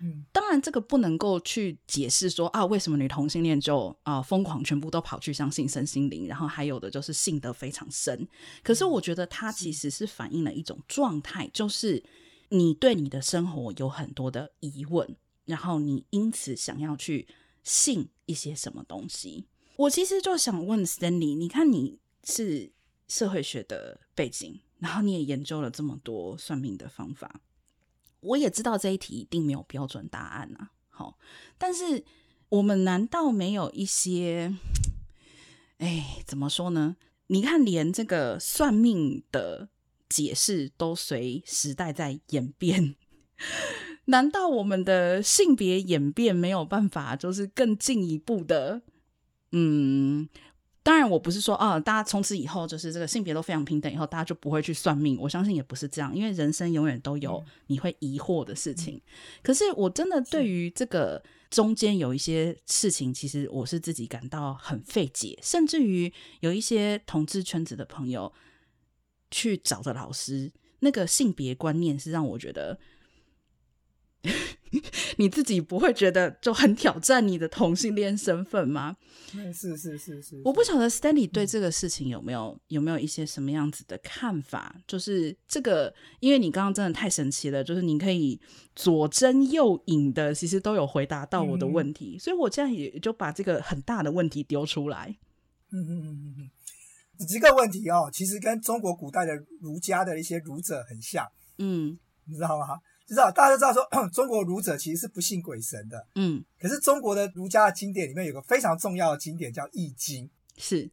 嗯，当然这个不能够去解释说啊，为什么女同性恋就啊疯狂全部都跑去相信身心灵，然后还有的就是信得非常深。可是我觉得它其实是反映了一种状态，就是你对你的生活有很多的疑问。然后你因此想要去信一些什么东西？我其实就想问 Stanley，你看你是社会学的背景，然后你也研究了这么多算命的方法，我也知道这一题一定没有标准答案啊。好，但是我们难道没有一些？哎，怎么说呢？你看，连这个算命的解释都随时代在演变。难道我们的性别演变没有办法，就是更进一步的？嗯，当然，我不是说啊，大家从此以后就是这个性别都非常平等，以后大家就不会去算命。我相信也不是这样，因为人生永远都有你会疑惑的事情。嗯、可是我真的对于这个中间有一些事情，其实我是自己感到很费解，甚至于有一些同志圈子的朋友去找的老师，那个性别观念是让我觉得。你自己不会觉得就很挑战你的同性恋身份吗？是是是是，我不晓得 Stanley 对这个事情有没有有没有一些什么样子的看法？就是这个，因为你刚刚真的太神奇了，就是你可以左征右引的，其实都有回答到我的问题，所以我这样也就把这个很大的问题丢出来。嗯嗯嗯嗯嗯，这个问题哦，其实跟中国古代的儒家的一些儒者很像，嗯，你知道吗？知道，大家都知道说，中国儒者其实是不信鬼神的。嗯，可是中国的儒家的经典里面有个非常重要的经典叫《易经》，是，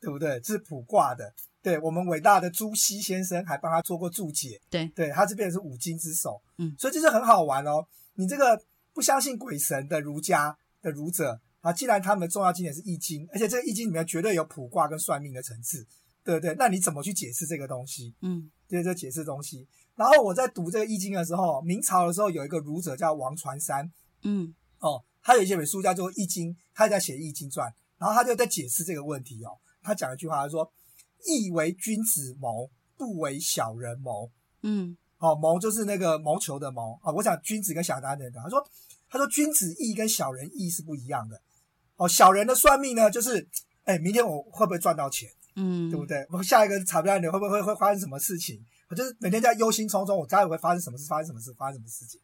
对不对？这是卜卦的。对，我们伟大的朱熹先生还帮他做过注解。对，对，他这边是五经之首。嗯，所以这是很好玩哦。你这个不相信鬼神的儒家的儒者啊，既然他们的重要经典是《易经》，而且这个《易经》里面绝对有卜卦跟算命的层次，对不对？那你怎么去解释这个东西？嗯，对，这解释东西。然后我在读这个《易经》的时候，明朝的时候有一个儒者叫王传山，嗯，哦，他有一本书叫做《易经》，他也在写《易经传》，然后他就在解释这个问题哦。他讲一句话，他说：“易为君子谋，不为小人谋。”嗯，哦，谋就是那个谋求的谋啊，哦。我想君子跟小人的，他说，他说君子易跟小人易是不一样的。哦，小人的算命呢，就是，哎，明天我会不会赚到钱？嗯，对不对？我下一个彩票你会不会会会发生什么事情？我就是每天在忧心忡忡，我家里会发生什么事？发生什么事？发生什么事情？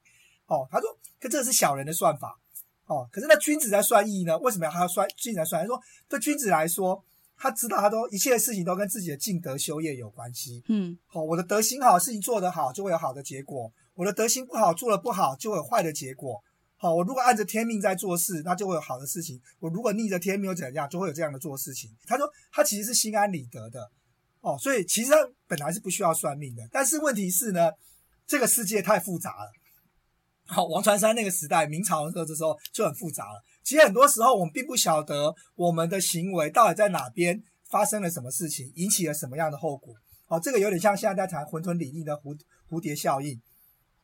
哦，他说，可这是小人的算法，哦，可是那君子在算义呢？为什么要他要算君子在算？他说，对君子来说，他知道他都一切事情都跟自己的尽德修业有关系。嗯，好，我的德行好，事情做得好，就会有好的结果；我的德行不好，做得不好，就会有坏的结果。好，我如果按着天命在做事，那就会有好的事情；我如果逆着天命又怎样，就会有这样的做事情。他说，他其实是心安理得的。哦，所以其实他本来是不需要算命的，但是问题是呢，这个世界太复杂了。好，王传山那个时代，明朝的时候，这时候就很复杂了。其实很多时候我们并不晓得我们的行为到底在哪边发生了什么事情，引起了什么样的后果。哦，这个有点像现在在谈混沌理论的蝴蝴蝶效应，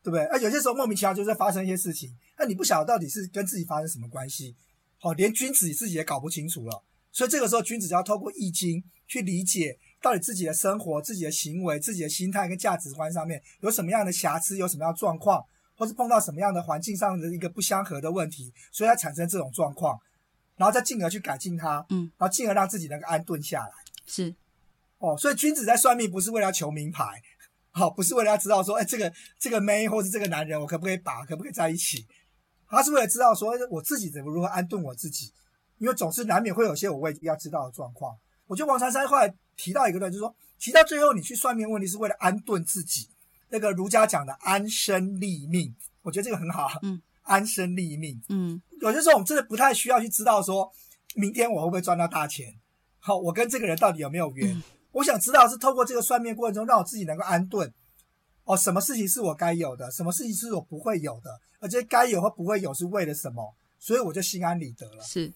对不对？啊，有些时候莫名其妙就是发生一些事情，那你不晓得到底是跟自己发生什么关系。好，连君子自己也搞不清楚了。所以这个时候，君子就要透过易经去理解。到底自己的生活、自己的行为、自己的心态跟价值观上面有什么样的瑕疵，有什么样的状况，或是碰到什么样的环境上的一个不相合的问题，所以才产生这种状况，然后再进而去改进它，嗯，然后进而让自己能够安顿下来。是，哦，所以君子在算命不是为了要求名牌，好，不是为了要知道说，哎，这个这个妹或是这个男人我可不可以把，可不可以在一起？他是为了知道说，我自己怎么如何安顿我自己，因为总是难免会有些我未必要知道的状况。我觉得王珊珊后来提到一个段，就是说，提到最后你去算命问题是为了安顿自己，那个儒家讲的安身立命，我觉得这个很好，嗯，安身立命，嗯，有些时候我们真的不太需要去知道说，明天我会不会赚到大钱？好，我跟这个人到底有没有缘？嗯、我想知道是透过这个算命过程中，让我自己能够安顿。哦，什么事情是我该有的，什么事情是我不会有的，而且该有和不会有是为了什么？所以我就心安理得了。是，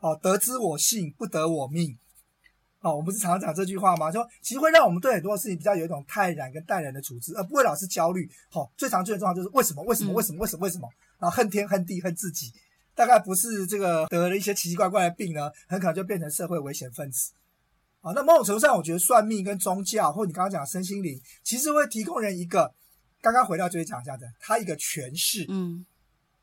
哦，得之我幸，不得我命。哦，我们不是常常讲这句话吗？就其实会让我们对很多事情比较有一种泰然跟淡然的处置，而不会老是焦虑。好、哦，最常见的状况就是为什么？为什么？为什么？为什么？为什么？然后恨天恨地恨自己，大概不是这个得了一些奇奇怪怪的病呢，很可能就变成社会危险分子。啊，那某种程度上，我觉得算命跟宗教，或你刚刚讲的身心灵，其实会提供人一个，刚刚回到这里讲一下的，他一个诠释，嗯，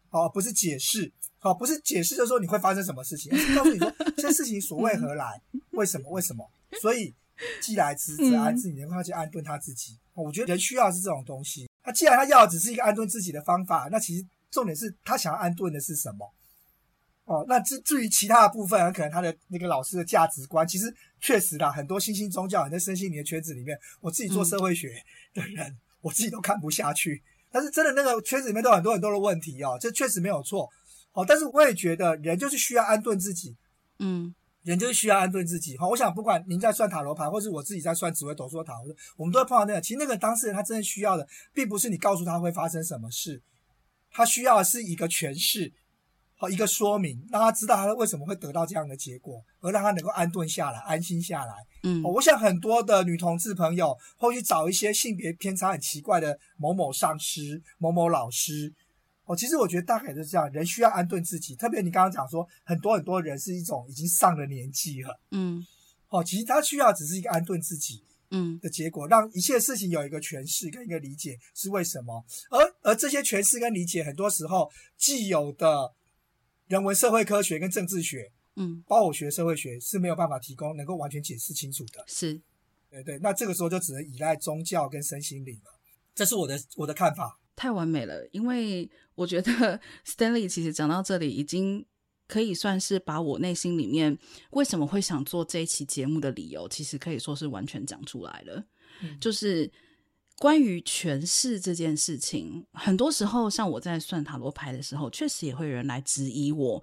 哦，不是解释，哦，不是解释，就是说你会发生什么事情，而是告诉你说这事情所为何来，为什么，为什么，所以既来之则安之，你能够去安顿他自己。我觉得人需要的是这种东西。那既然他要的只是一个安顿自己的方法，那其实重点是他想要安顿的是什么？哦，那至至于其他的部分，可能他的那个老师的价值观，其实确实啦，很多新兴宗教，很多身心灵的圈子里面，我自己做社会学的人，嗯、我自己都看不下去。但是真的那个圈子里面都有很多很多的问题哦，这确实没有错。哦，但是我也觉得人就是需要安顿自己，嗯，人就是需要安顿自己。好、哦，我想不管您在算塔罗牌，或是我自己在算紫微斗数塔，我们都会碰到那个。其实那个当事人他真的需要的，并不是你告诉他会发生什么事，他需要的是一个诠释。好，一个说明，让他知道他为什么会得到这样的结果，而让他能够安顿下来、安心下来。嗯，我想很多的女同志朋友会去找一些性别偏差很奇怪的某某上司、某某老师。哦，其实我觉得大概就是这样，人需要安顿自己。特别你刚刚讲说，很多很多人是一种已经上了年纪了。嗯，哦，其实他需要只是一个安顿自己，嗯的结果，让一切事情有一个诠释跟一个理解是为什么。而而这些诠释跟理解，很多时候既有的。人文社会科学跟政治学，嗯，包括我学社会学是没有办法提供能够完全解释清楚的。是，对对，那这个时候就只能依赖宗教跟身心灵了。这是我的我的看法。太完美了，因为我觉得 Stanley 其实讲到这里，已经可以算是把我内心里面为什么会想做这一期节目的理由，其实可以说是完全讲出来了，嗯，就是。关于诠释这件事情，很多时候像我在算塔罗牌的时候，确实也会有人来质疑我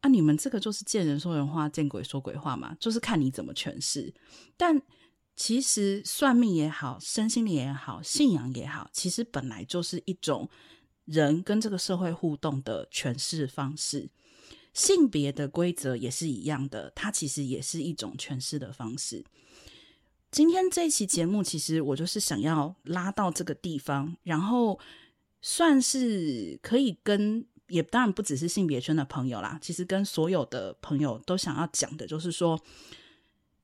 啊，你们这个就是见人说人话，见鬼说鬼话嘛，就是看你怎么诠释。但其实算命也好，身心灵也好，信仰也好，其实本来就是一种人跟这个社会互动的诠释方式。性别的规则也是一样的，它其实也是一种诠释的方式。今天这期节目，其实我就是想要拉到这个地方，然后算是可以跟，也当然不只是性别圈的朋友啦，其实跟所有的朋友都想要讲的，就是说，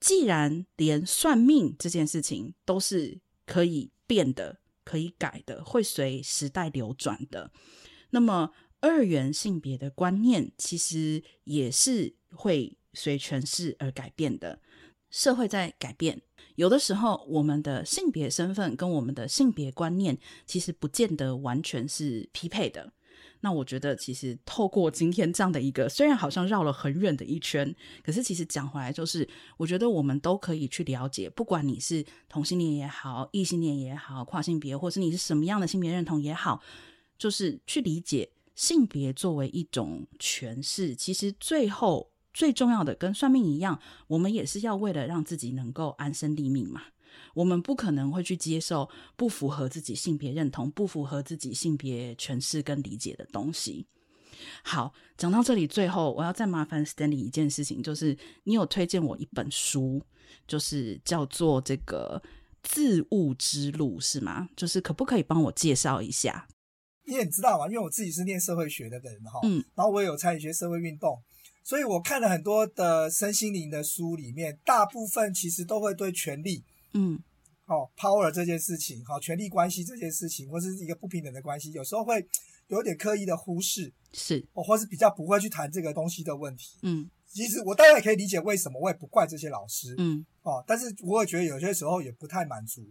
既然连算命这件事情都是可以变的、可以改的、会随时代流转的，那么二元性别的观念其实也是会随诠释而改变的，社会在改变。有的时候，我们的性别身份跟我们的性别观念，其实不见得完全是匹配的。那我觉得，其实透过今天这样的一个，虽然好像绕了很远的一圈，可是其实讲回来，就是我觉得我们都可以去了解，不管你是同性恋也好，异性恋也好，跨性别，或是你是什么样的性别认同也好，就是去理解性别作为一种诠释，其实最后。最重要的，跟算命一样，我们也是要为了让自己能够安身立命嘛。我们不可能会去接受不符合自己性别认同、不符合自己性别诠释跟理解的东西。好，讲到这里，最后我要再麻烦 Stanley 一件事情，就是你有推荐我一本书，就是叫做这个《自悟之路》，是吗？就是可不可以帮我介绍一下？你也知道嘛，因为我自己是念社会学的人哈，嗯，然后我也有参与一些社会运动。所以我看了很多的身心灵的书，里面大部分其实都会对权力，嗯，哦，power 这件事情，好，权力关系这件事情，或是一个不平等的关系，有时候会有点刻意的忽视，是，哦，或是比较不会去谈这个东西的问题，嗯，其实我当然也可以理解为什么，我也不怪这些老师，嗯，哦，但是我也觉得有些时候也不太满足，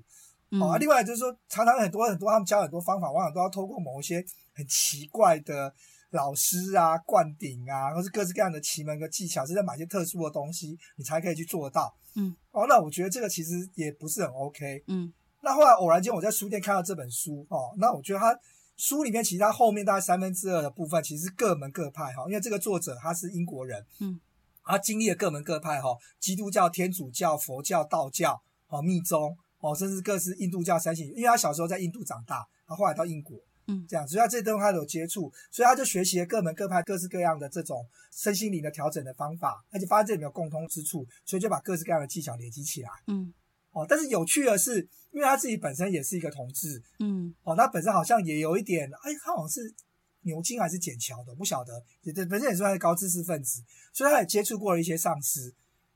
嗯，哦，另外就是说，常常很多很多他们教很多方法，往往都要透过某一些很奇怪的。老师啊，灌顶啊，或是各式各样的奇门和技巧，是在买些特殊的东西，你才可以去做到。嗯，哦，那我觉得这个其实也不是很 OK。嗯，那后来偶然间我在书店看到这本书，哦，那我觉得他书里面其实它后面大概三分之二的部分其实是各门各派哈，因为这个作者他是英国人，嗯，他经历了各门各派哈，基督教、天主教、佛教、道教，哦，密宗，哦，甚至各式印度教三性，因为他小时候在印度长大，他后来到英国，嗯，这样，所以他这西他有接触，所以他就学习了各门各派各式各样的这种身心灵的调整的方法，而且发现这里面有共通之处，所以就把各式各样的技巧累积起来，嗯。哦，但是有趣的是，因为他自己本身也是一个同志，嗯，哦，他本身好像也有一点，哎，他好像是牛津还是剑桥的，不晓得，也本身也算是高知识分子，所以他也接触过了一些上司，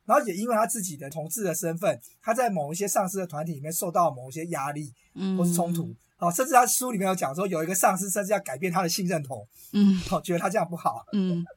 然后也因为他自己的同志的身份，他在某一些上司的团体里面受到某一些压力，嗯，或是冲突，哦，甚至他书里面有讲说，有一个上司甚至要改变他的性认同，嗯，哦，觉得他这样不好，嗯。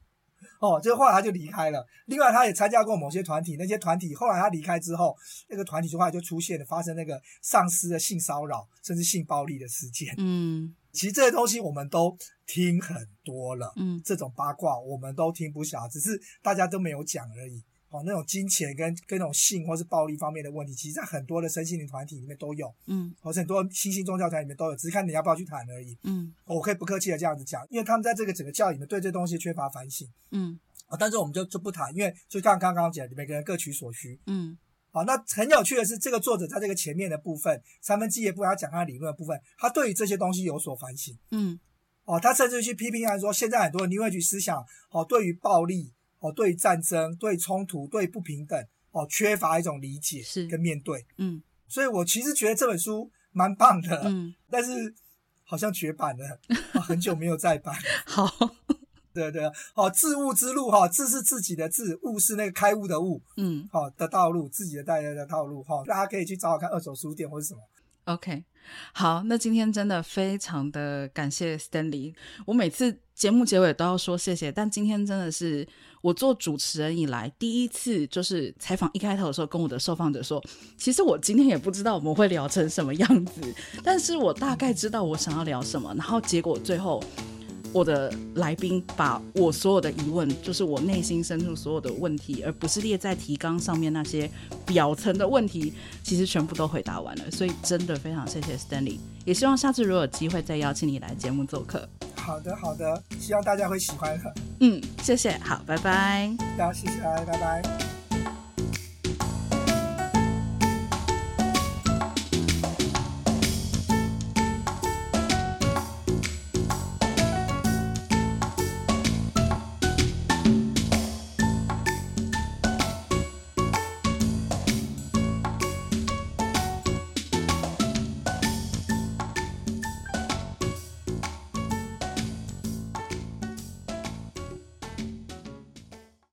哦，就后来他就离开了。另外，他也参加过某些团体，那些团体后来他离开之后，那个团体就后来就出现了发生那个上司的性骚扰甚至性暴力的事件。嗯，其实这些东西我们都听很多了。嗯，这种八卦我们都听不少，只是大家都没有讲而已。哦，那种金钱跟跟那种性或是暴力方面的问题，其实在很多的身心灵团体里面都有，嗯，或者很多新兴宗教团里面都有，只是看你要不要去谈而已，嗯，我可以不客气的这样子讲，因为他们在这个整个教里面对这东西缺乏反省，嗯，啊，但是我们就就不谈，因为就像刚刚讲，每个人各取所需，嗯，好，那很有趣的是，这个作者在这个前面的部分，三分之一的部分，他讲他的理论的部分，他对于这些东西有所反省，嗯，哦，他甚至去批评来说，现在很多 New Age 思想，哦，对于暴力。哦，对战争、对冲突、对不平等，哦，缺乏一种理解跟面对，嗯，所以我其实觉得这本书蛮棒的，嗯，但是好像绝版了，哦，很久没有再版。好，对对，哦，自悟之路哈，自是自己的自，悟是那个开悟的悟，嗯，好的道路，自己的带来的道路，哈，大家可以去找找看二手书店或者什么。OK，好，那今天真的非常的感谢 Stanley，我每次节目结尾都要说谢谢，但今天真的是。我做主持人以来第一次，就是采访一开头的时候，跟我的受访者说，其实我今天也不知道我们会聊成什么样子，但是我大概知道我想要聊什么，然后结果最后我的来宾把我所有的疑问，就是我内心深处所有的问题，而不是列在提纲上面那些表层的问题，其实全部都回答完了，所以真的非常谢谢 Stanley，也希望下次如果有机会再邀请你来节目做客。好的，好的，希望大家会喜欢的。嗯，谢谢，好，拜拜。大家，谢谢，拜拜。